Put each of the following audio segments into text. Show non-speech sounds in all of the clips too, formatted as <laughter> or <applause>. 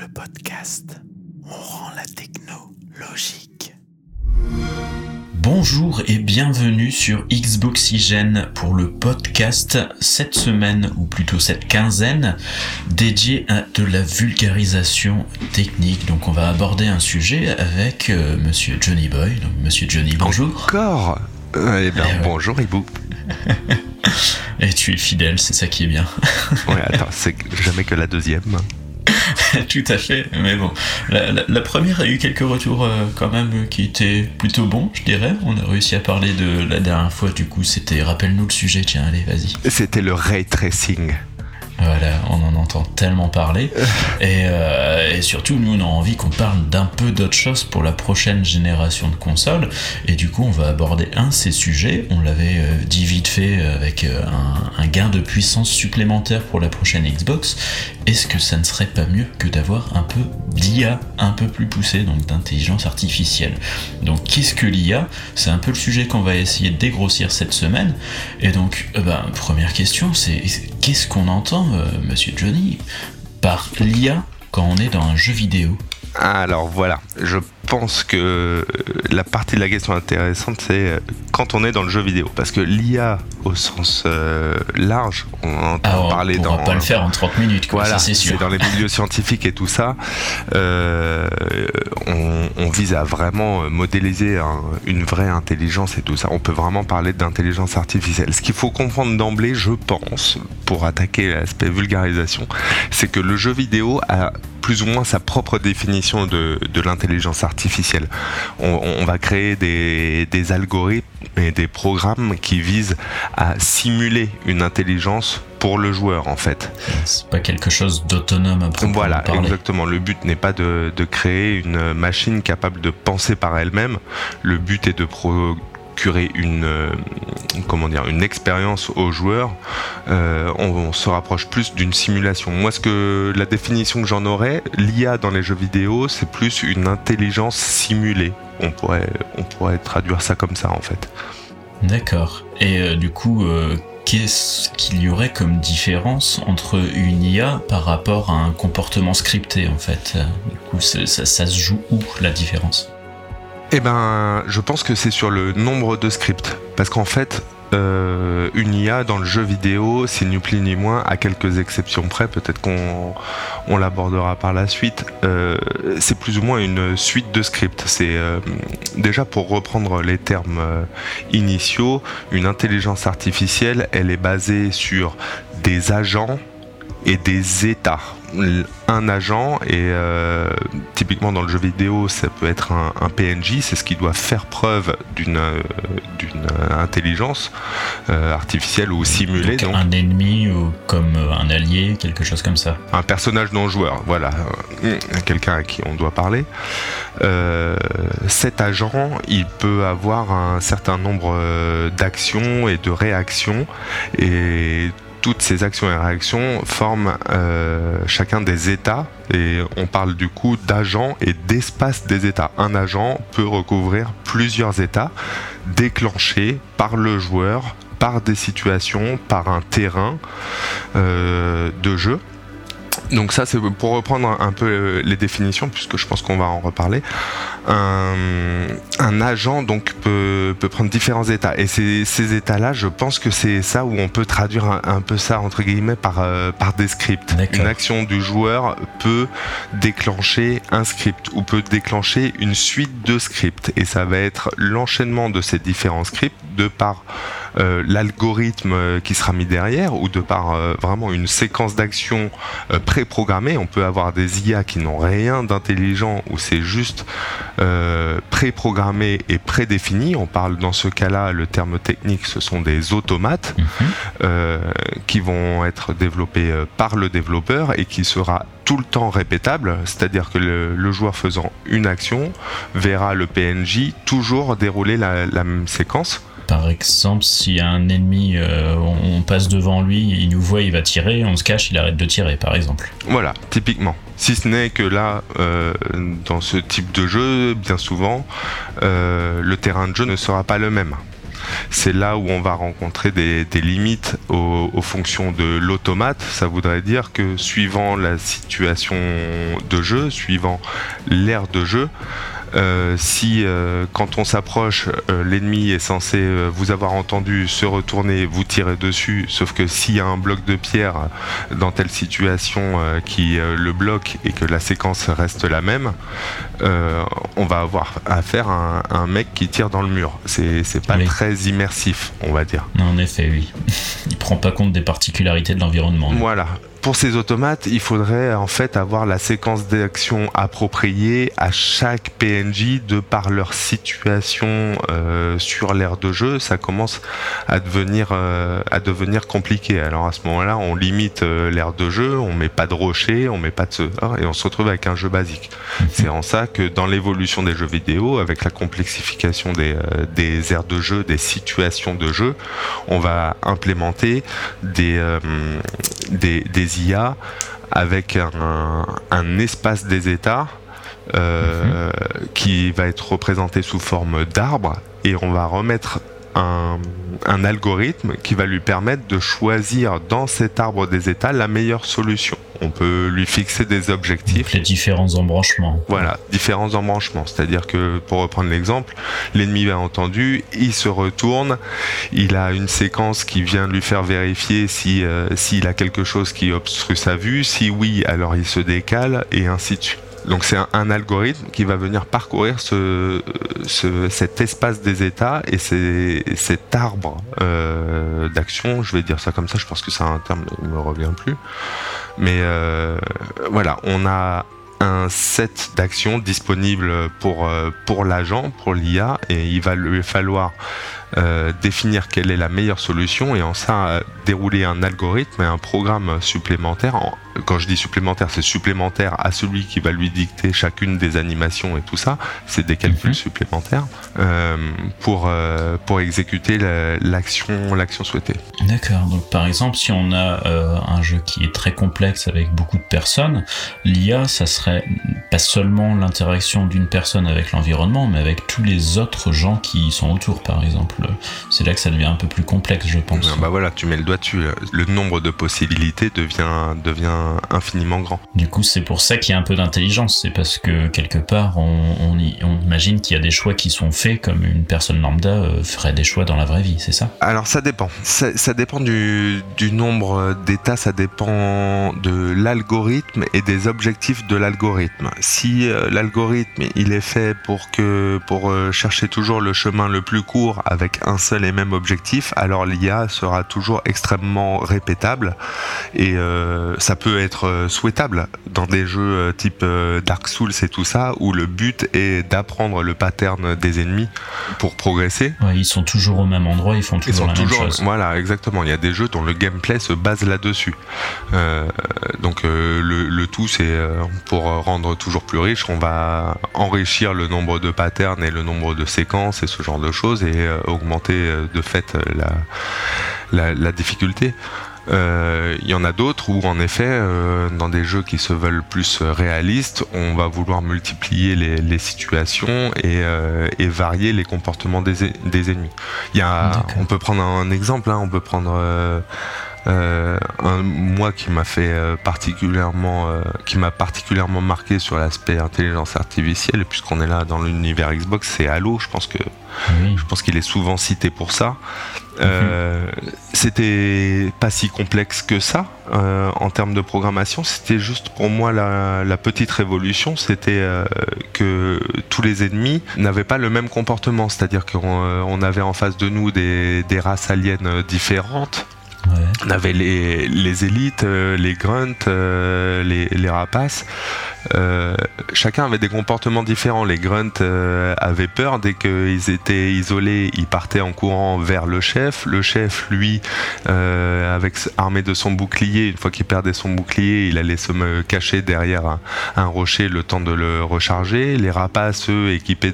le podcast. On rend la techno logique. Bonjour et bienvenue sur Xboxygène pour le podcast cette semaine, ou plutôt cette quinzaine, dédié à de la vulgarisation technique. Donc on va aborder un sujet avec euh, monsieur Johnny Boy. Donc monsieur Johnny, bonjour. Encore Eh bien, Eh bonjour Hibou. <laughs> Et tu es fidèle, c'est ça qui est bien. Ouais, attends, c'est jamais que la deuxième. <laughs> Tout à fait, mais bon, la, première a eu quelques retours euh, quand même qui étaient plutôt bons, je dirais. On a réussi à parler de la dernière fois, du coup, c'était rappelle-nous le sujet, tiens, allez, vas-y. C'était le ray tracing. Voilà, on en entend tellement parler. Et, euh, et surtout, nous, on a envie qu'on parle d'un peu d'autre chose pour la prochaine génération de consoles. Et du coup, on va aborder un de ces sujets. On l'avait euh, dit vite fait euh, avec euh, un, un gain de puissance supplémentaire pour la prochaine Xbox. Est-ce que ça ne serait pas mieux que d'avoir un peu d'IA un peu plus poussée, donc d'intelligence artificielle? Donc, qu'est-ce que l'IA C'est un peu le sujet qu'on va essayer de dégrossir cette semaine. Et donc, euh, ben, première question, c'est qu'est-ce qu'on entend, euh, monsieur Johnny, par l'IA quand on est dans un jeu vidéo? Alors voilà, je pense que euh, la partie de la question intéressante, c'est euh, quand on est dans le jeu vidéo. Parce que l'IA, au sens euh, large, on entend Ah, on parler pourra dans. pas le faire en 30 minutes, quoi, Voilà, c'est sûr. dans les milieux <laughs> scientifiques et tout ça. Euh, on, on vise à vraiment modéliser un- une vraie intelligence et tout ça. On peut vraiment parler d'intelligence artificielle. Ce qu'il faut comprendre d'emblée, je pense, pour attaquer l'aspect vulgarisation, c'est que le jeu vidéo a plus ou moins sa propre définition de, de l'intelligence artificielle. On, on va créer des, des algorithmes et des programmes qui visent à simuler une intelligence pour le joueur en fait. C'est pas quelque chose d'autonome à proprement Voilà, parler. exactement. Le but n'est pas de, de créer une machine capable de penser par elle-même. Le but est de une, euh, comment dire, une expérience aux joueurs. Euh, on, se rapproche plus d'une simulation. Moi, ce que la définition que j'en aurais, l'IA dans les jeux vidéo, c'est plus une intelligence simulée. On pourrait, on pourrait traduire ça comme ça en fait. D'accord. Et euh, du coup, qu'est-ce qu'il y aurait comme différence entre une IA par rapport à un comportement scripté en fait? Du coup, ça se joue où la différence? Eh ben, je pense que c'est sur le nombre de scripts. Parce qu'en fait, euh, une IA dans le jeu vidéo, c'est ni plus ni moins, à quelques exceptions près, peut-être qu'on on l'abordera par la suite, euh, c'est plus ou moins une suite de scripts. C'est euh, déjà pour reprendre les termes initiaux, une intelligence artificielle, elle est basée sur des agents et des états. Un agent, et euh, typiquement dans le jeu vidéo, ça peut être un, un PNJ, c'est ce qui doit faire preuve d'une euh, d'une intelligence euh, artificielle ou simulée. Donc, donc. un ennemi ou comme euh, un allié, quelque chose comme ça. un personnage non joueur, voilà, Euh, quelqu'un à qui on doit parler. Euh, cet agent, il peut avoir un certain nombre euh, d'actions et de réactions, et toutes ces actions et réactions forment euh, chacun des états, et on parle du coup d'agents et d'espace des états. Un agent peut recouvrir plusieurs états déclenchés par le joueur par des situations, par un terrain euh, de jeu. Donc ça, c'est pour reprendre un- peu euh, les définitions, puisque je pense qu'on va en reparler. Un, un agent donc peut, peut prendre différents états, et ces, ces états-là, je pense que c'est ça où on peut traduire un, un peu ça entre guillemets par, euh, par des scripts. Une action du joueur peut déclencher un script ou peut déclencher une suite de scripts, et ça va être l'enchaînement de ces différents scripts de par euh, l'algorithme euh, qui sera mis derrière ou de par euh, vraiment une séquence d'actions euh, préprogrammée. On peut avoir des IA qui n'ont rien d'intelligent ou c'est juste préprogrammé et prédéfini. On parle dans ce cas-là, le terme technique, ce sont des automates Mhm. qui vont être développés par le développeur et qui sera tout le temps répétable, c'est-à-dire que le, le joueur faisant une action verra le PNJ toujours dérouler la, la même séquence. Par exemple, a un ennemi, euh, on on passe devant lui, il nous voit, il va tirer, on se cache, il arrête de tirer, par exemple. Voilà, typiquement. Si ce n'est que là, euh, dans ce type de jeu, bien souvent, euh, le terrain de jeu ne sera pas le même. C'est là où on va rencontrer des, limites aux, fonctions de l'automate. Ça voudrait dire que suivant la situation de jeu, suivant l'ère de jeu, euh, si euh, quand on s'approche, euh, l'ennemi est censé vous avoir entendu se retourner, vous tirer dessus, sauf que s'il y a un bloc de pierre dans telle situation qui le bloque et que la séquence reste la même, on va avoir affaire à un, un, mec qui tire dans le mur. C'est pas très immersif, on va dire. En effet, oui. <laughs> Il prend pas compte des particularités de l'environnement. Voilà pour ces automates, il faudrait en fait avoir la séquence d'action appropriée à chaque PNJ de par leur situation euh, sur l'aire de jeu. Ça commence à devenir euh, à devenir compliqué. Alors à ce moment-là, on limite euh, l'aire de jeu, on met pas de rocher, on met pas de et on se retrouve avec un jeu basique. Mhm. C'est en ça que dans l'évolution des jeux vidéo, avec la complexification des, des aires de jeu, des situations de jeu, on va implémenter des, des, des IA avec un, espace des états euh, mhm. qui va être représenté sous forme d'arbre et on va remettre un, algorithme qui va lui permettre de choisir dans cet arbre des états la meilleure solution. On peut lui fixer des objectifs. les différents embranchements. Voilà, différents embranchements. C'est-à-dire que, pour reprendre l'exemple, l'ennemi a entendu, il se retourne, il a une séquence qui vient lui faire vérifier si euh, s'il a quelque chose qui obstrue sa vue. Si oui, alors il se décale et ainsi de suite. Donc c'est un, algorithme qui va venir parcourir ce, cet espace des états et cet arbre euh, d'action, je vais dire ça comme ça, je pense que c'est un terme qui me revient plus. Mais euh, voilà, on a un set d'actions disponible pour, euh, pour l'agent, pour l'IA, et il va lui falloir euh, définir quelle est la meilleure solution et en ça dérouler un algorithme et un programme supplémentaire. quand je dis supplémentaire, c'est supplémentaire à celui qui va lui dicter chacune des animations et tout ça. C'est des calculs mhm. supplémentaires euh, pour, euh, pour exécuter l'action l'action souhaitée. D'accord. Donc par exemple, si on a un jeu qui est très complexe avec beaucoup de personnes, l'IA, ça serait pas seulement l'interaction d'une personne avec l'environnement, mais avec tous les autres gens qui sont autour, par exemple c'est là que ça devient un peu plus complexe, je pense. Bah voilà, tu mets le doigt dessus. Le nombre de possibilités devient, devient infiniment grand. Du coup, c'est pour ça qu'il y a un peu d'intelligence. C'est parce que quelque part, on, imagine qu'il y a des choix qui sont faits comme une personne lambda euh, ferait des choix dans la vraie vie, c'est ça? Alors ça dépend. Ça, dépend du, nombre d'états, ça dépend de l'algorithme et des objectifs de l'algorithme. Si euh, l'algorithme il est fait pour que pour euh, chercher toujours le chemin le plus court avec un seul et même objectif, alors l'IA sera toujours extrêmement répétable et euh, ça peut être euh, souhaitable dans des jeux euh, type Dark Souls et tout ça où le but est d'apprendre le pattern des ennemis pour progresser. ils sont toujours au même endroit, ils font toujours la même chose. Voilà, exactement. Il y a des jeux dont le gameplay se base là-dessus. donc le, tout, c'est pour rendre toujours plus riche, on va enrichir le nombre de patterns et le nombre de séquences et ce genre de choses et augmenter euh, de fait euh, la, la, difficulté. Euh, il y en a d'autres où, en effet, dans des jeux qui se veulent plus réalistes, on va vouloir multiplier les, situations et, et, varier les comportements des, des ennemis. Il y a, on peut prendre un exemple, hein, on peut prendre un, moi qui m'a fait euh, particulièrement, euh, qui m'a particulièrement marqué sur l'aspect intelligence artificielle, puisqu'on est là dans l'univers Xbox, c'est Halo. Je pense que, je pense qu'il est souvent cité pour ça. Euh, c'était pas si complexe que ça en termes de programmation. C'était juste pour moi la, la petite révolution, c'était que tous les ennemis n'avaient pas le même comportement, c'est-à-dire qu'on avait en face de nous des, des races aliens différentes on avait les, élites, euh, les grunts, euh, les, rapaces. Euh, chacun avait des comportements différents. Les grunts avaient peur dès qu'ils étaient isolés, ils partaient en courant vers le chef. Le chef, lui, avec armé de son bouclier, une fois qu'il perdait son bouclier, il allait se cacher derrière un, rocher le temps de le recharger. Les rapaces, eux, équipés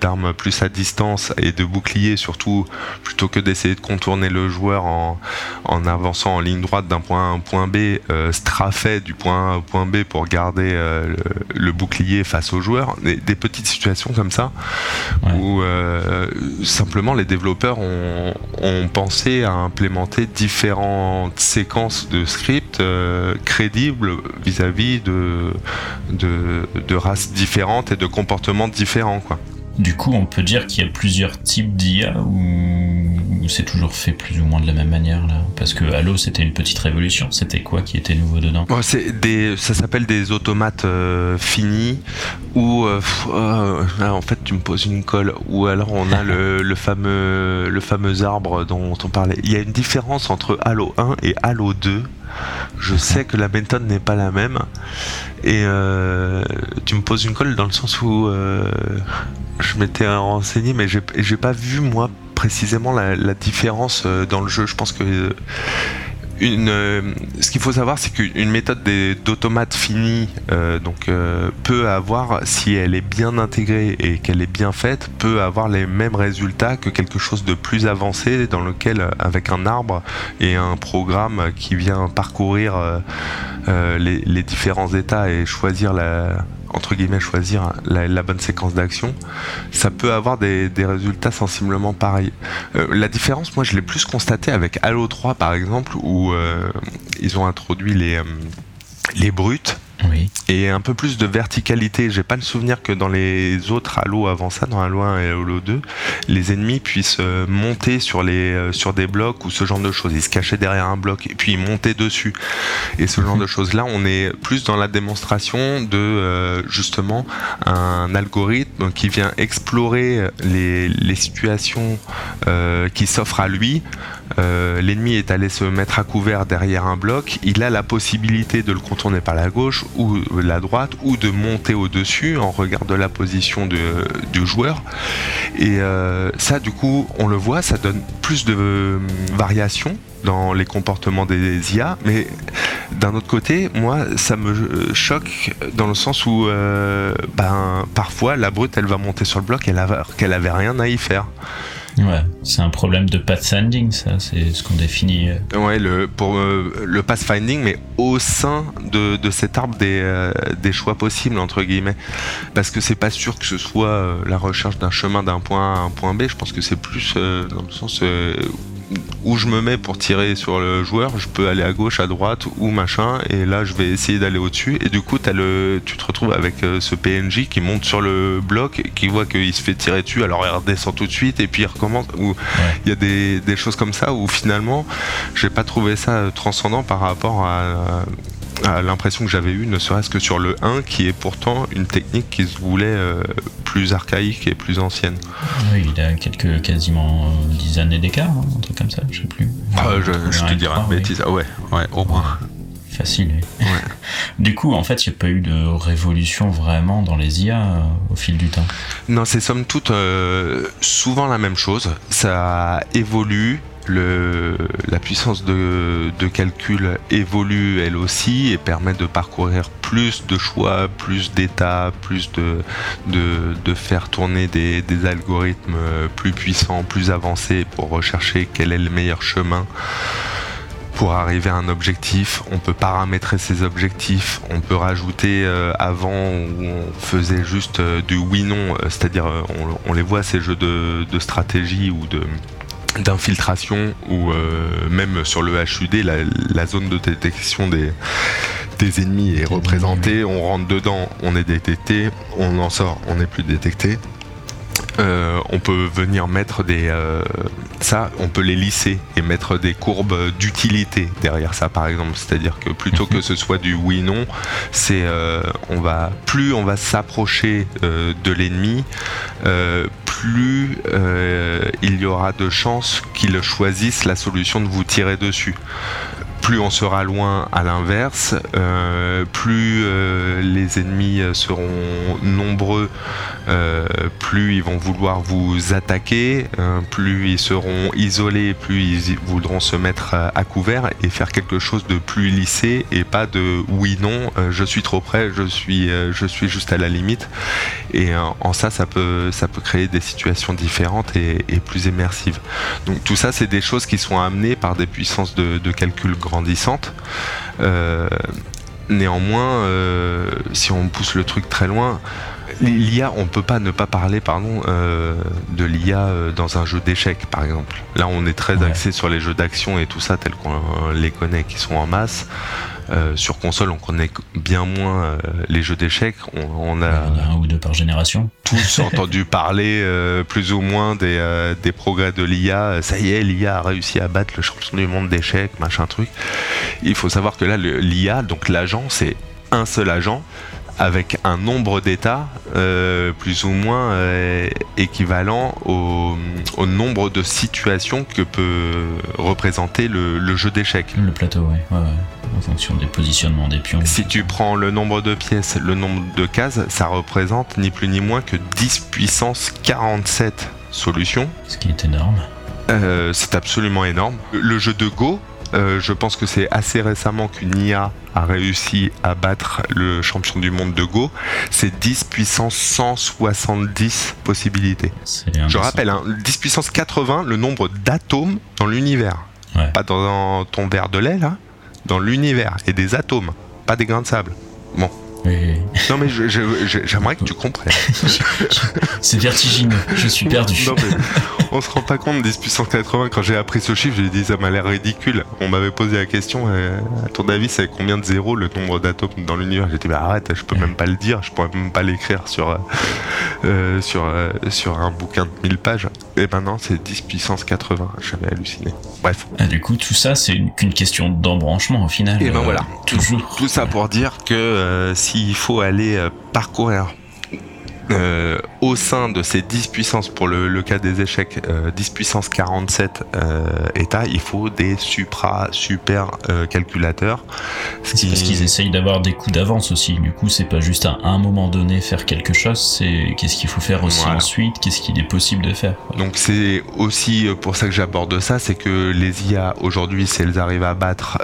d'armes plus à distance et de boucliers surtout, plutôt que d'essayer de contourner le joueur en, en, avançant en ligne droite d'un point A à un point B, euh, strafait du point A au point B pour garder euh, le, bouclier face au joueur. Des, petites situations comme ça où simplement les développeurs ont, pensé à implémenter différentes séquences de scripts crédibles vis-à-vis de, de, de races différentes et de comportements différents. Quoi. Du coup, on peut dire qu'il y a plusieurs types d'IA ou c'est toujours fait plus ou moins de la même manière là Parce que Halo, c'était une petite révolution. C'était quoi qui était nouveau dedans? Des, Ça s'appelle des automates euh, finis ou euh, euh, en fait tu me poses une colle. Ou alors on a <laughs> le, fameux, le fameux arbre dont on parlait. Il y a une différence entre Halo 1 et Halo 2 je sais que la méthode n'est pas la même. Et tu me poses une colle dans le sens où je m'étais renseigné, mais j'ai pas vu moi précisément la, différence euh, dans le jeu. Je pense que euh, une, euh, ce qu'il faut savoir, c'est qu'une méthode d'automate finie donc, peut avoir, si elle est bien intégrée et qu'elle est bien faite, peut avoir les mêmes résultats que quelque chose de plus avancé dans lequel, avec un arbre et un programme qui vient parcourir les, les, différents états et choisir la, entre guillemets choisir la, bonne séquence d'action, ça peut avoir des, résultats sensiblement pareils. Euh, la différence, moi je l'ai plus constaté avec Halo 3 par exemple, où euh, ils ont introduit les, euh, les brutes et un peu plus de verticalité. J'ai pas le souvenir que dans les autres Halo avant ça, dans Halo 1 et Halo 2, les ennemis puissent euh, monter sur, les, euh, sur des blocs ou ce genre de choses. Ils se cachaient derrière un bloc et puis ils montaient dessus. Et ce genre mhm. de choses-là, on est plus dans la démonstration de euh, justement un algorithme qui vient explorer les, les situations qui s'offrent à lui euh, l'ennemi est allé se mettre à couvert derrière un bloc, il a la possibilité de le contourner par la gauche ou la droite ou de monter au-dessus en regard de la position du joueur. Et euh, ça, du coup, on le voit, ça donne plus de euh, variations dans les comportements des IA, mais d'un autre côté, moi, ça me choque dans le sens où, ben, parfois, la brute, elle va monter sur le bloc qu'elle avait rien à y faire. Ouais, c'est un problème de pathfinding, ça, c'est ce qu'on définit. Euh. Ouais, le, pour euh, le pathfinding, mais au sein de, de cet arbre des, euh, des, choix possibles, entre guillemets. Parce que c'est pas sûr que ce soit la recherche d'un chemin d'un point A à un point B, je pense que c'est plus dans le sens où je me mets pour tirer sur le joueur, je peux aller à gauche, à droite ou machin, et là je vais essayer d'aller au-dessus. Et du coup, as le, tu te retrouves avec euh, ce PNJ qui monte sur le bloc, qui voit qu'il se fait tirer dessus, alors il redescend tout de suite et puis il recommence. Ou il y a des, des, choses comme ça où finalement, j'ai pas trouvé ça transcendant par rapport à l'impression que j'avais eue, ne serait-ce que sur le 1, qui est pourtant une technique qui se voulait euh, plus archaïque et plus ancienne. Oui, il a quelques quasiment 10 années d'écart, hein, un truc comme ça, je sais plus. Ah, je, te dirais une bêtise, ah ouais, ouais, au moins. Facile. <laughs> du coup, en fait, il n'y a pas eu de révolution vraiment dans les IA euh, au fil du temps? Non, c'est somme toute euh, souvent la même chose. Ça évolue, la puissance de, calcul évolue elle aussi et permet de parcourir plus de choix, plus d'états, plus de, de, faire tourner des, algorithmes plus puissants, plus avancés pour rechercher quel est le meilleur chemin pour arriver à un objectif, on peut paramétrer ces objectifs, on peut rajouter euh, avant où on faisait juste euh, du oui-non, euh, c'est-à-dire on, les voit ces jeux de stratégie ou de, d'infiltration ou euh, même sur le HUD, la, zone de détection des, des ennemis est représentée. On rentre dedans, on est détecté, on en sort, on n'est plus détecté. Euh, on peut venir mettre des euh, ça on peut les lisser et mettre des courbes d'utilité derrière ça par exemple. C'est à dire que plutôt que ce soit du oui non c'est euh, on va plus on va s'approcher de l'ennemi plus il y aura de chances qu'il choisisse la solution de vous tirer dessus plus on sera loin à l'inverse, euh, plus euh, les ennemis seront nombreux, euh, plus ils vont vouloir vous attaquer, plus ils seront isolés, plus ils voudront se mettre à, couvert et faire quelque chose de plus lissé et pas de oui non, je suis trop près, je suis, je suis juste à la limite. Et en ça, ça peut, ça peut créer des situations différentes et, plus immersives. Donc tout ça, c'est des choses qui sont amenées par des puissances de, calcul Euh, néanmoins, euh, si on pousse le truc très loin, l'IA, on peut pas ne pas parler, pardon, euh, de l'IA dans un jeu d'échecs, par exemple. Là, on est très axé sur les jeux d'action et tout ça, tels qu'on les connaît, qui sont en masse. Euh, sur console, on connaît bien moins euh, les jeux d'échecs. On, a, un ou deux par génération. Tous <laughs> entendu parler euh, plus ou moins des, des progrès de l'IA. Ça y est, l'IA a réussi à battre le champion du monde d'échecs, machin truc. Il faut savoir que là, l'IA, donc l'agent, c'est un seul agent avec un nombre d'états euh, plus ou moins euh, équivalent au, nombre de situations que peut représenter le, jeu d'échecs. Le plateau, oui, en fonction des positionnements des pions. Si tu prends le nombre de pièces, le nombre de cases, ça représente ni plus ni moins que 10 puissance 47 solutions. Ce qui est énorme. Euh, c'est absolument énorme. Le jeu de Go, euh, je pense que c'est assez récemment qu'une IA a réussi à battre le champion du monde de Go. C'est 10 puissance 170 possibilités. Je rappelle, 10 hein, puissance 80, le nombre d'atomes dans l'univers. Pas dans ton verre de lait, là, dans l'univers. Et des atomes, pas des grains de sable. Bon. Non mais j'aimerais que tu comprennes. <laughs> c'est vertigineux, je suis perdu. Non, mais on se rend pas compte 10 puissance 80 quand j'ai appris ce chiffre, j'ai dit ça m'a l'air ridicule. On m'avait posé la question, euh, à ton avis c'est combien de zéros le nombre d'atomes dans l'univers? J'étais bah arrête, je peux même pas le dire, je pourrais même pas l'écrire sur, euh, euh, sur, sur un bouquin de 1000 pages. Et maintenant c'est 10 puissance 80, j'avais halluciné. Bref. Ah, du coup tout ça c'est qu'une question d'embranchement au final. Et ben voilà, toujours. Tout ça pour dire que s'il faut aller parcourir euh, au sein de ces 10 puissances, pour le, cas des échecs, 10 euh, puissance 47 euh, états, il faut des supra super calculateurs. C'est parce qu'ils essayent d'avoir des coups d'avance aussi. Du coup, c'est pas juste à un moment donné faire quelque chose, c'est qu'est-ce qu'il faut faire aussi ensuite, qu'est-ce qu'il est possible de faire. Donc c'est aussi pour ça que j'aborde ça, c'est que les IA aujourd'hui, si elles arrivent à battre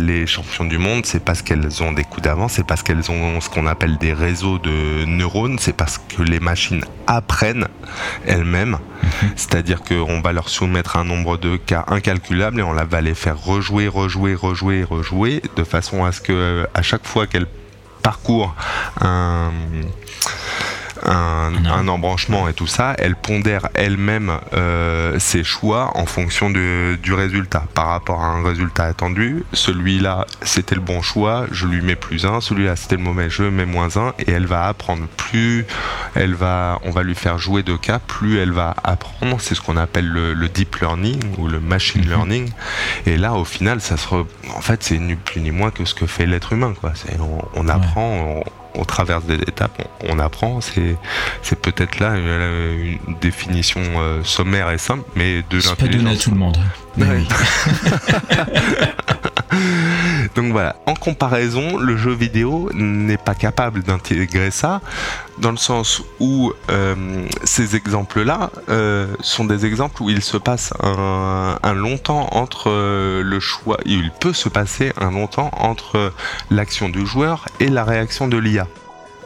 les champions du monde, c'est parce qu'elles ont des coups d'avance, c'est parce qu'elles ont ce qu'on appelle des réseaux de neurones, c'est parce que les machines apprennent elles-mêmes. Mhm. C'est-à-dire qu'on va leur soumettre un nombre de cas incalculable et on va les faire rejouer, rejouer, rejouer, rejouer, de façon à ce que à chaque fois qu'elles parcourent un un, embranchement et tout ça, elle pondère elle-même euh, ses choix en fonction du résultat. Par rapport à un résultat attendu, celui-là c'était le bon choix, je lui mets plus un, celui-là c'était le mauvais, je mets moins un, et elle va apprendre. Plus elle va, on va lui faire jouer de cas, plus elle va apprendre. C'est ce qu'on appelle le, deep learning ou le machine mhm. learning. Et là, au final, ça se, en fait, c'est ni plus ni moins que ce que fait l'être humain. Quoi. On, apprend au travers des étapes, on, apprend. C'est, peut-être là une, définition euh, sommaire et simple, mais de l'intelligence. C'est pas donné à tout le monde. Oui. <laughs> Donc voilà, en comparaison, le jeu vidéo n'est pas capable d'intégrer ça, dans le sens où euh, ces exemples-là euh, sont des exemples où il se passe un, un longtemps entre le choix, il peut se passer un longtemps entre l'action du joueur et la réaction de l'IA.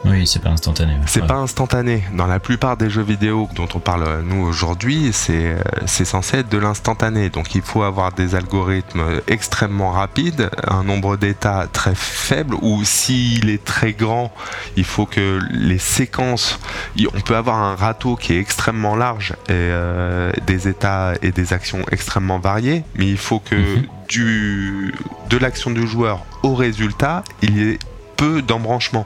Oui, c'est pas instantané. C'est pas instantané. Dans la plupart des jeux vidéo dont on parle euh, nous aujourd'hui, c'est euh, c'est censé être de l'instantané. Donc il faut avoir des algorithmes extrêmement rapides, un nombre d'états très faible, ou s'il est très grand, il faut que les séquences, on peut avoir un râteau qui est extrêmement large et euh, des états et des actions extrêmement variées, mais il faut que mhm. du de l'action du joueur au résultat, il y ait peu d'embranchement.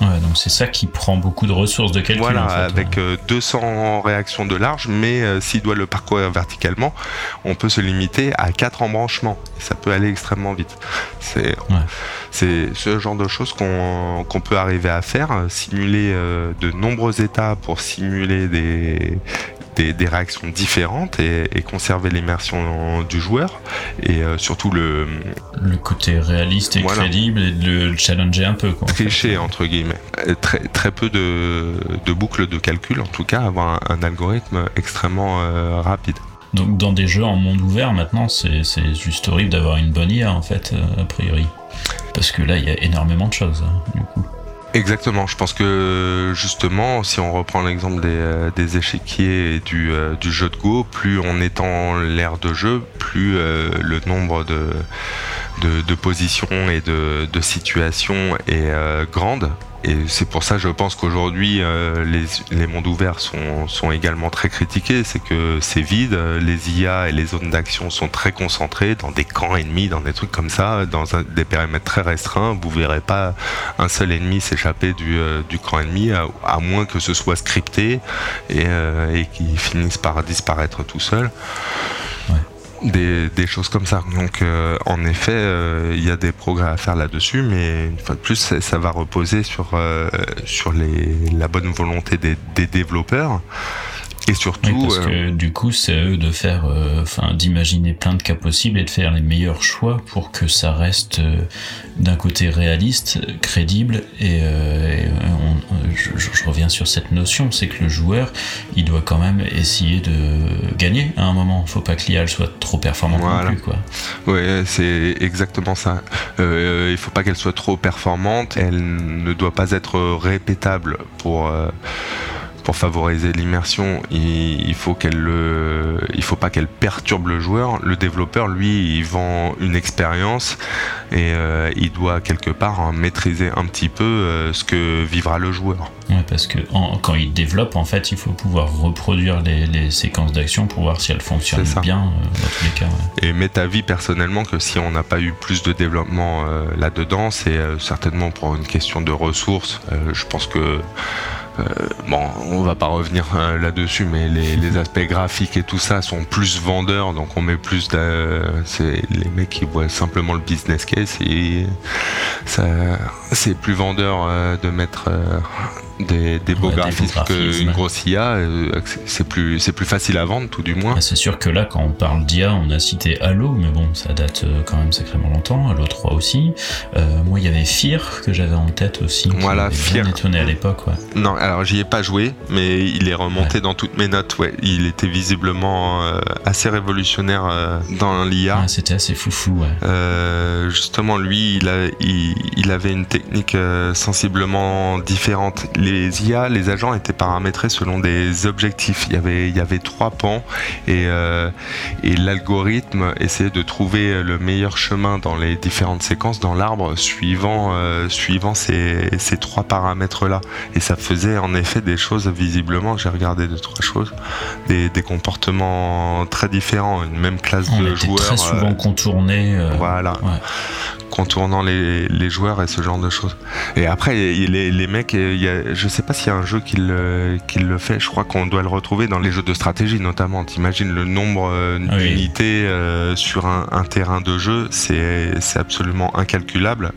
Ouais, donc c'est ça qui prend beaucoup de ressources de calcul. Voilà, avec 200 euh, réactions de large, mais euh, s'il doit le parcourir verticalement, on peut se limiter à 4 embranchements. Et ça peut aller extrêmement vite. C'est ce genre de choses qu'on peut arriver à faire, simuler euh, de nombreux états pour simuler des, des, réactions différentes et, conserver l'immersion du joueur et surtout le le côté réaliste et crédible et de le challenger un peu quoi. Tricher entre guillemets. Très très peu de, de boucles de calcul en tout cas avoir un, algorithme extrêmement rapide. Donc dans des jeux en monde ouvert maintenant c'est juste horrible d'avoir une bonne IA en fait a priori parce que là il y a énormément de choses hein, du coup. Exactement, je pense que justement, si on reprend l'exemple des, euh, échiquiers et euh, du, jeu de Go, plus on étend l'ère de jeu, plus euh, le nombre de, positions et de situations est grande, et c'est pour ça, je pense qu'aujourd'hui, euh, les, mondes ouverts sont, également très critiqués. C'est que c'est vide, les IA et les zones d'action sont très concentrées dans des camps ennemis, dans des trucs comme ça, dans des périmètres très restreints. Vous verrez pas un seul ennemi s'échapper du, euh, camp ennemi, à, moins que ce soit scripté et, euh, et qu'il finisse par disparaître tout seul des, choses comme ça. Donc euh, en effet, euh, il y a des progrès à faire là-dessus, mais une fois de plus, ça, va reposer sur, euh, sur la bonne volonté des développeurs. Et surtout, parce que du coup, c'est à eux de faire, enfin, d'imaginer plein de cas possibles et de faire les meilleurs choix pour que ça reste d'un côté réaliste, crédible. Et, je, reviens sur cette notion, c'est que le joueur, il doit quand même essayer de gagner à un moment. Faut pas que l'IA soit trop performante non plus, quoi. Ouais, c'est exactement ça. Euh, il faut pas qu'elle soit trop performante. Elle ne doit pas être répétable pour. Euh, pour favoriser l'immersion, il, faut qu'elle il faut pas qu'elle perturbe le joueur. Le développeur, lui, il vend une expérience et euh, il doit quelque part hein, maîtriser un petit peu euh, ce que vivra le joueur. Ouais, parce que quand il développe, en fait, il faut pouvoir reproduire les, séquences d'action pour voir si elles fonctionnent bien euh, dans tous les cas. Et m'est avis personnellement que si on n'a pas eu plus de développement là-dedans, c'est certainement pour une question de ressources. je pense que bon, on va pas revenir euh, là-dessus, mais les, aspects graphiques et tout ça sont plus vendeurs, donc on met plus de. C'est les mecs qui voient simplement le business case et c'est plus vendeur euh, de mettre des, beaux graphismes qu'une grosse IA, euh, c'est plus, c'est plus facile à vendre, tout du moins. Ah, c'est sûr que là, quand on parle d'IA, on a cité Halo, mais bon, ça date euh, quand même sacrément longtemps, Halo 3 aussi. Euh, moi, il y avait Fear que j'avais en tête aussi. Voilà, Fear. À l'époque, ouais. Non, alors j'y ai pas joué, mais il est remonté dans toutes mes notes, ouais. Il était visiblement assez révolutionnaire dans l'IA. c'était assez foufou, ouais. justement, lui, il, a, il, avait une technique sensiblement différente les IA, les agents étaient paramétrés selon des objectifs. Il y avait, il y avait trois pans et, euh, et l'algorithme essayait de trouver le meilleur chemin dans les différentes séquences dans l'arbre suivant, euh, suivant ces, ces trois paramètres-là. Et ça faisait en effet des choses visiblement, j'ai regardé deux, trois choses, des, des, comportements très différents, une même classe de joueurs. Très souvent euh, contourné. voilà. Contournant les, les, joueurs et ce genre de choses. Et après, les, les mecs, il y a, je sais pas s'il y a un jeu qui le, qui le fait. Je crois qu'on doit le retrouver dans les jeux de stratégie notamment. T'imagines le nombre euh, ah d'unités euh, sur un, terrain de jeu, c'est absolument incalculable.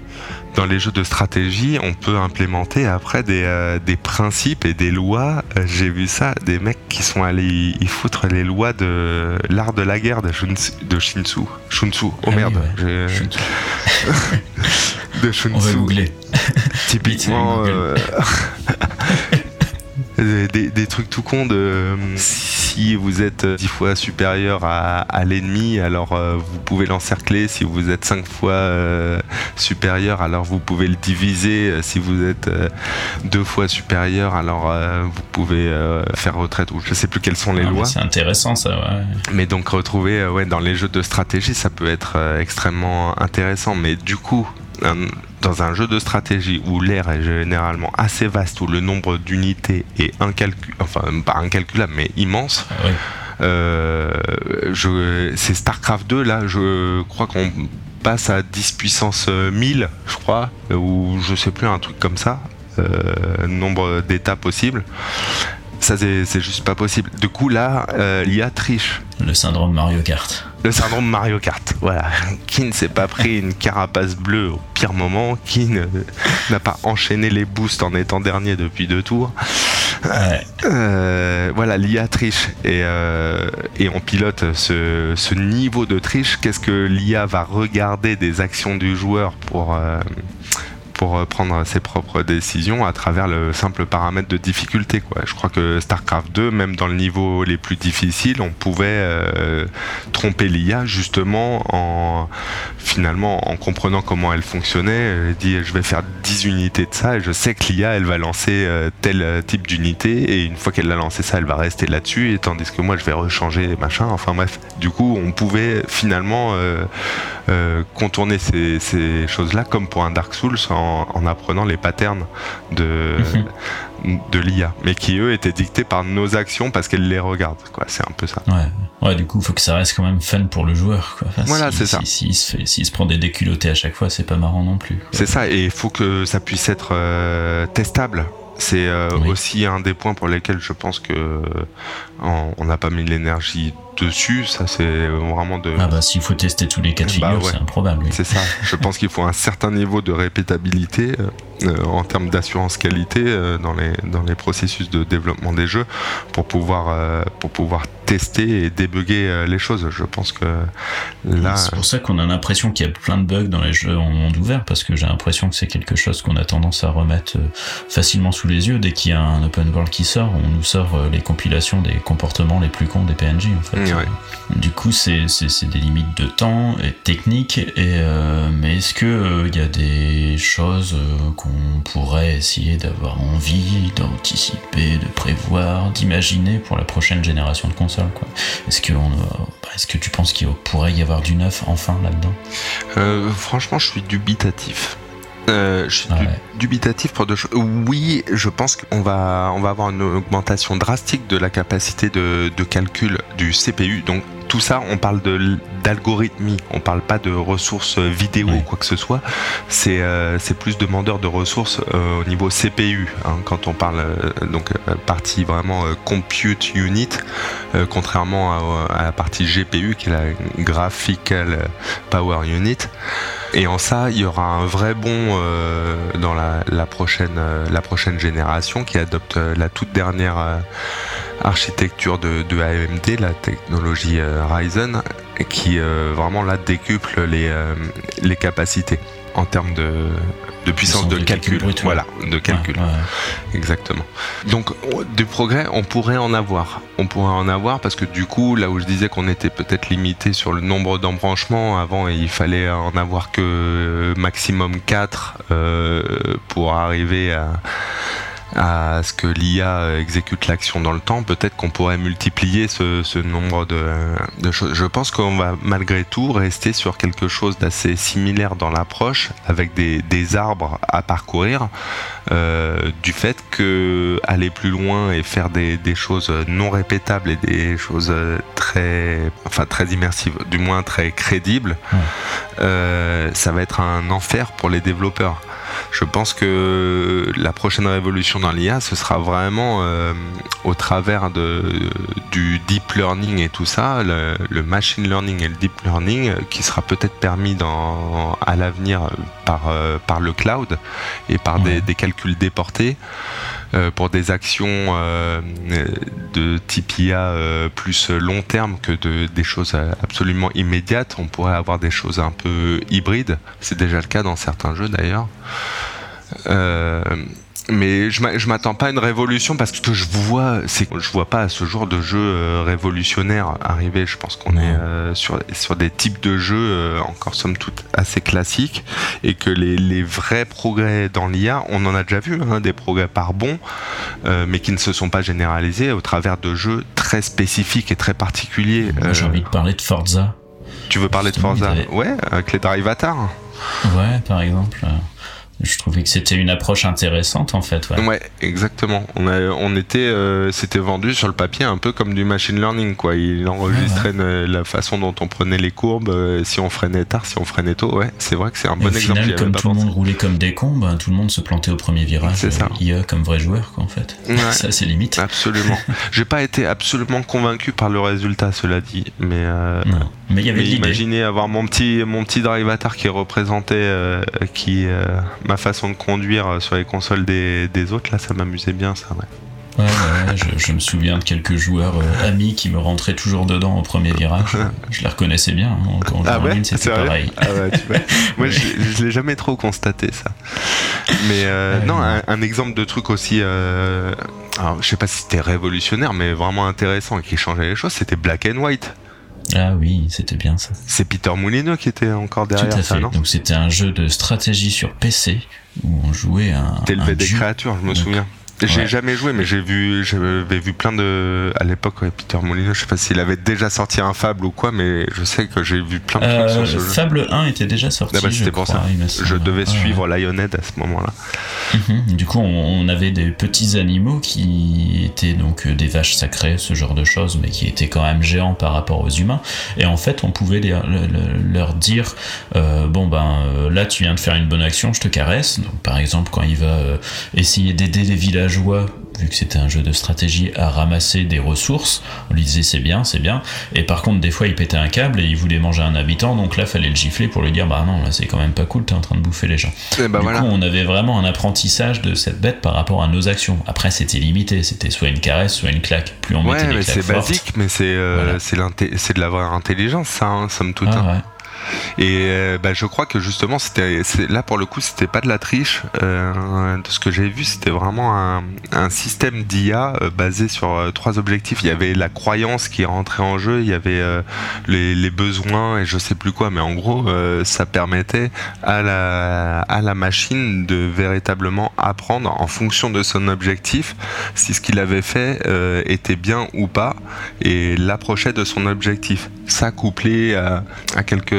Dans les jeux de stratégie, on peut implémenter après des, euh, des principes et des lois. J'ai vu ça, des mecs qui sont allés y foutre les lois de l'art de la guerre de, Shunsu, de Shinsu. Shunsu, oh ah merde. <laughs> de Shunsu. On va googler. Typiquement, <laughs> euh, des, trucs tout cons de si vous êtes dix fois supérieur à, l'ennemi, alors euh, vous pouvez l'encercler. Si vous êtes cinq fois euh, supérieur, alors vous pouvez le diviser. Si vous êtes deux fois supérieur, alors vous pouvez faire retraite. Je sais plus quelles sont les ah, lois. C'est intéressant ça. Ouais. Mais donc retrouver ouais, dans les jeux de stratégie, ça peut être extrêmement intéressant. Mais du coup, dans un jeu de stratégie où l'air est généralement assez vaste, où le nombre d'unités est incalculable, enfin pas incalculable, mais immense. Ah euh, c'est StarCraft 2, là, je crois qu'on passe à 10 puissance 1000, je crois, ou je sais plus, un truc comme ça, euh, nombre d'états possibles. Ça, c'est juste pas possible. Du coup, là, euh, l'IA triche. Le syndrome Mario Kart. Le syndrome Mario Kart, voilà. Qui ne s'est pas pris une carapace bleue au pire moment Qui n'a pas enchaîné les boosts en étant dernier depuis deux tours voilà, l'IA triche et, et on pilote ce, ce, niveau de triche. Qu'est-ce que l'IA va regarder des actions du joueur pour pour euh, prendre ses propres décisions à travers le simple paramètre de difficulté. Quoi. Je crois que StarCraft 2, même dans le niveau les plus difficiles, on pouvait euh, tromper l'IA justement en finalement en comprenant comment elle fonctionnait. Dit je vais faire 10 unités de ça et je sais que l'IA elle va lancer euh, tel type d'unité et une fois qu'elle a lancé ça elle va rester là-dessus et tandis que moi je vais rechanger machin. Enfin bref, du coup on pouvait finalement contourner ces, ces choses-là comme pour un Dark Souls en en, apprenant les patterns de, mhm. de l'IA, mais qui eux étaient dictés par nos actions parce qu'elle les regarde. Quoi. C'est un peu ça. Ouais. ouais, du coup, il faut que ça reste quand même fun pour le joueur. Quoi. voilà, c'est ça. S'il se, fait, se prend des déculottés à chaque fois, c'est pas marrant non plus. C'est ça, et il faut que ça puisse être euh, testable. C'est euh, aussi un des points pour lesquels je pense que on n'a pas mis l'énergie dessus. Ça, c'est vraiment de. Ah bah s'il faut tester tous les cas de bah figure, c'est improbable. C'est ça. <laughs> je pense qu'il faut un certain niveau de répétabilité euh, en termes d'assurance qualité euh, dans les dans les processus de développement des jeux pour pouvoir pour pouvoir tester et débugger les choses. Je pense que là. C'est pour ça qu'on a l'impression qu'il y a plein de bugs dans les jeux en monde ouvert parce que j'ai l'impression que c'est quelque chose qu'on a tendance à remettre facilement sous les yeux dès qu'il y a un open world qui sort. On nous sort les compilations des comportements les plus cons des PNJ en fait. Du coup, c'est des limites de temps et technique. Et, euh, mais est-ce qu'il il euh, y a des choses euh, qu'on pourrait essayer d'avoir envie d'anticiper, de prévoir, d'imaginer pour la prochaine génération de consoles Est-ce que, est que tu penses qu'il pourrait y avoir du neuf enfin là-dedans? Franchement, je suis dubitatif. Euh, je suis dubitatif pour deux choses. Oui, je pense qu'on va, on va avoir une augmentation drastique de la capacité de, de calcul du CPU. Donc tout ça, on parle de d'algorithmie, on parle pas de ressources vidéo ou quoi que ce soit. C'est euh, plus demandeur de ressources euh, au niveau CPU. Hein, quand on parle euh, donc partie vraiment compute unit, contrairement à, à, la partie GPU qui est la graphical power unit. Et en ça, il y aura un vrai bond dans la, la prochaine la prochaine génération qui adopte la toute dernière architecture de, AMD, la technologie euh, Ryzen, qui euh, vraiment là décuple les, euh, les capacités en termes de, puissance de, calcul. voilà, de calcul. Exactement. Donc, du progrès, on pourrait en avoir. On pourrait en avoir parce que du coup, là où je disais qu'on était peut-être limité sur le nombre d'embranchements, avant il fallait en avoir que maximum 4 pour arriver à à ce que l'IA exécute l'action dans le temps, peut-être qu'on pourrait multiplier ce, nombre de, choses. Je pense qu'on va malgré tout rester sur quelque chose d'assez similaire dans l'approche, avec des, arbres à parcourir, euh, du fait que aller plus loin et faire des, choses non répétables et des choses très, enfin très immersives, du moins très crédibles, euh, ça va être un enfer pour les développeurs. Je pense que la prochaine révolution dans l'IA, ce sera vraiment euh, au travers de, du deep learning et tout ça, le, machine learning et le deep learning, euh, qui sera peut-être permis dans, à l'avenir par, euh, par le cloud et par des, calculs déportés. Pour des actions de type IA plus long terme que de, des choses absolument immédiates. On pourrait avoir des choses un peu hybrides. C'est déjà le cas dans certains jeux d'ailleurs. Euh, mais je m'attends pas à une révolution parce que ce que je vois, c'est que je vois pas à ce jour de jeu euh, révolutionnaire arriver. Je pense qu'on est euh, sur, sur des types de jeux encore somme toute assez classiques et que les, les vrais progrès dans l'IA, on en a déjà vu, hein, des progrès par bon, mais qui ne se sont pas généralisés au travers de jeux très spécifiques et très particuliers. J'ai envie de parler de Forza. Tu veux parler de Forza Ouais, avec les Drivatar. Ouais, par exemple je trouvais que c'était une approche intéressante en fait. Ouais, exactement. On, a, on était, euh, c'était vendu sur le papier un peu comme du machine learning quoi. Il enregistrait la façon dont on prenait les courbes, euh, si on freinait tard, si on freinait tôt. Ouais, c'est vrai que c'est un bon exemple. Final, comme tout le monde roulait comme des cons, ben, tout le monde se plantait au premier virage. C'est ça. IA comme vrai joueur quoi en fait. <laughs> ça c'est limite. Absolument. <laughs> J'ai pas été absolument convaincu par le résultat, cela dit, mais. Euh, mais il y avait Imaginez avoir mon petit mon petit drivatar qui représentait qui ma façon de conduire sur les consoles des, autres, là, ça m'amusait bien, ça, ouais. Ouais, ouais, je, je me souviens de quelques joueurs euh, amis qui me rentraient toujours dedans au premier virage. Je les reconnaissais bien. hein, quand Ah ouais, c'était pareil. Ah ouais, tu vois. <laughs> Moi, je, je l'ai jamais trop constaté ça. Mais euh, non, non. un, un exemple de truc aussi. Euh, alors, je sais pas si c'était révolutionnaire, mais vraiment intéressant et qui changeait les choses, c'était Black and White. Ah oui, c'était bien ça. C'est Peter Moulineux qui était encore Tout derrière à ça, fait. non? Donc c'était un jeu de stratégie sur PC où on jouait un. T'élevais des créatures, je me Donc, souviens. J'ai ouais. jamais joué, mais j'ai vu, j'avais vu plein de, à l'époque, ouais, Peter Molyneux. Je sais pas s'il avait déjà sorti un Fable ou quoi, mais je sais que j'ai vu plein de trucs Euh, sur ce jeu. Fable 1 était déjà sorti. Ah bah, je c'était pour crois, ça. Je devais suivre Lionhead à ce moment-là. Mhm. Du coup, on, on avait des petits animaux qui étaient donc euh, des vaches sacrées, ce genre de choses, mais qui étaient quand même géants par rapport aux humains. Et en fait, on pouvait les- leur dire euh, bon ben là, tu viens de faire une bonne action, je te caresse. Donc, par exemple, quand il va essayer d'aider les villageois. Vu que c'était un jeu de stratégie à ramasser des ressources, on lui disait c'est bien, c'est bien. Et par contre, des fois, il pétait un câble et il voulait manger un habitant, donc là, fallait le gifler pour lui dire bah non, là, c'est quand même pas cool, t'es en train de bouffer les gens Et bah du voilà. coup, on avait vraiment un apprentissage de cette bête par rapport à nos actions. Après, c'était limité. C'était soit une caresse, soit une claque. Plus on mettait Ouais, des mais c'est basique, mais c'est euh, Voilà. de la vraie intelligence, ça, hein, somme toute. Ah, hein. ouais. Et euh, bah, je crois que justement, c'était là pour le coup, c'était pas de la triche. Euh, de ce que j'ai vu, c'était vraiment un, système d'IA euh, basé sur trois objectifs. Il y avait la croyance qui rentrait en jeu, il y avait les, besoins et je sais plus quoi. Mais en gros, ça permettait à la, machine de véritablement apprendre en fonction de son objectif si ce qu'il avait fait était bien ou pas et l'approchait de son objectif. Ça couplé à quelques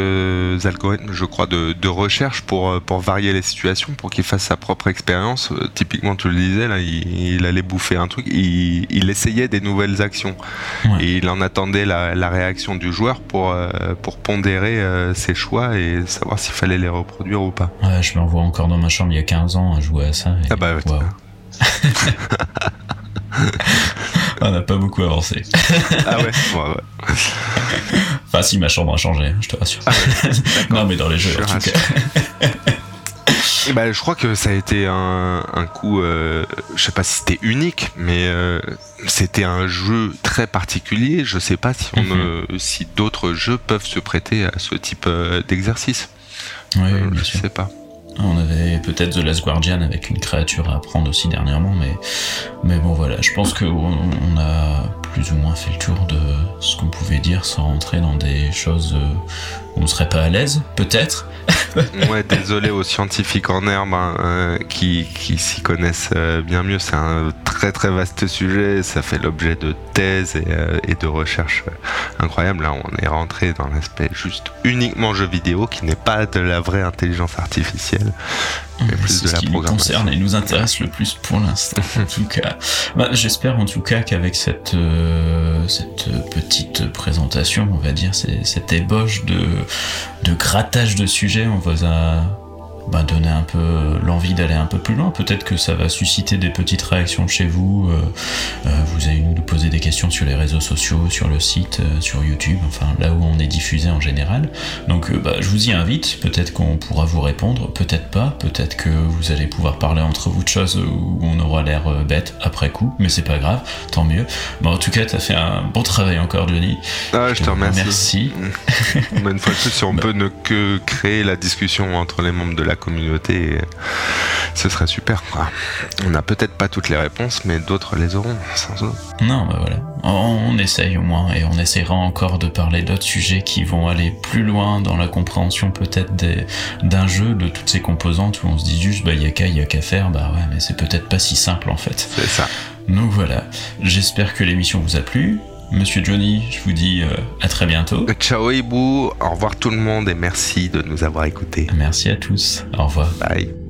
algorithmes, je crois, de, de recherche pour, euh, pour varier les situations, pour qu'il fasse sa propre expérience. Euh, typiquement, tu le disais, là, il, il allait bouffer un truc, il, il essayait des nouvelles actions Ouais. et il en attendait la, la réaction du joueur pour, euh, pour pondérer ses choix et savoir s'il fallait les reproduire ou pas. Ouais, je me revois encore dans ma chambre il y a 15 ans à jouer à ça. et- Ah bah ouais. <laughs> <laughs> On n'a pas beaucoup avancé. Ah ouais, ouais, ouais. <laughs> Enfin, si, ma chambre a changé, je te rassure. <laughs> non, mais dans les jeux, Je en tout cas. <laughs> Eh ben, je crois que ça a été un, un coup, euh, je sais pas si c'était unique, mais euh, c'était un jeu très particulier. Je sais pas si, on, Mhm. euh, si d'autres jeux peuvent se prêter à ce type euh, d'exercice. Oui, je sûr. sais pas. On avait peut-être The Last Guardian avec une créature à apprendre aussi dernièrement, mais, mais bon voilà, je pense qu'on on a plus ou moins fait le tour de ce qu'on pouvait dire sans rentrer dans des choses euh, on ne serait pas à l'aise, peut-être. <laughs> Ouais, désolé aux scientifiques en herbe hein, euh, qui, qui s'y connaissent euh, bien mieux. C'est un très très vaste sujet. Ça fait l'objet de thèses et, euh, et de recherches incroyables. Là, on est rentré dans l'aspect juste uniquement jeu vidéo, qui n'est pas de la vraie intelligence artificielle. Mais plus C'est de ce la qui nous concerne et nous intéresse le plus pour l'instant, en tout cas. Bah, J'espère en tout cas qu'avec cette, cette petite présentation, on va dire, cette ébauche de, de grattage de sujets, on vous a bah, donné un peu l'envie d'aller un peu plus loin. Peut-être que ça va susciter des petites réactions chez vous. euh, euh, vous allez nous poser des questions sur les réseaux sociaux, sur le site, euh, sur YouTube, enfin là où on est diffusé en général. Donc euh, bah, je vous y invite, peut-être qu'on pourra vous répondre, peut-être pas, peut-être que vous allez pouvoir parler entre vous de choses où on aura l'air euh, bête après coup, mais c'est pas grave, tant mieux. Bon, en tout cas, t'as fait un bon travail encore, Johnny. Ah, je te remercie. Merci. Mais une fois de plus, si on <laughs> peut ne que créer la discussion entre les membres de la communauté, ce serait super. quoi. On n'a peut-être pas toutes les réponses, mais d'autres les auront, sans doute. Non, bah voilà. On, on essaye au moins, et on essaiera encore de parler d'autres sujets qui vont aller plus loin dans la compréhension peut-être d'un jeu, de toutes ces composantes où on se dit juste, bah y a qu'à, y a qu'à faire, bah ouais, mais c'est peut-être pas si simple en fait. C'est ça. Donc voilà, j'espère que l'émission vous a plu. Monsieur Johnny, je vous dis euh, à très bientôt. Ciao Hibou, au revoir tout le monde et merci de nous avoir écoutés. Merci à tous. Au revoir. Bye.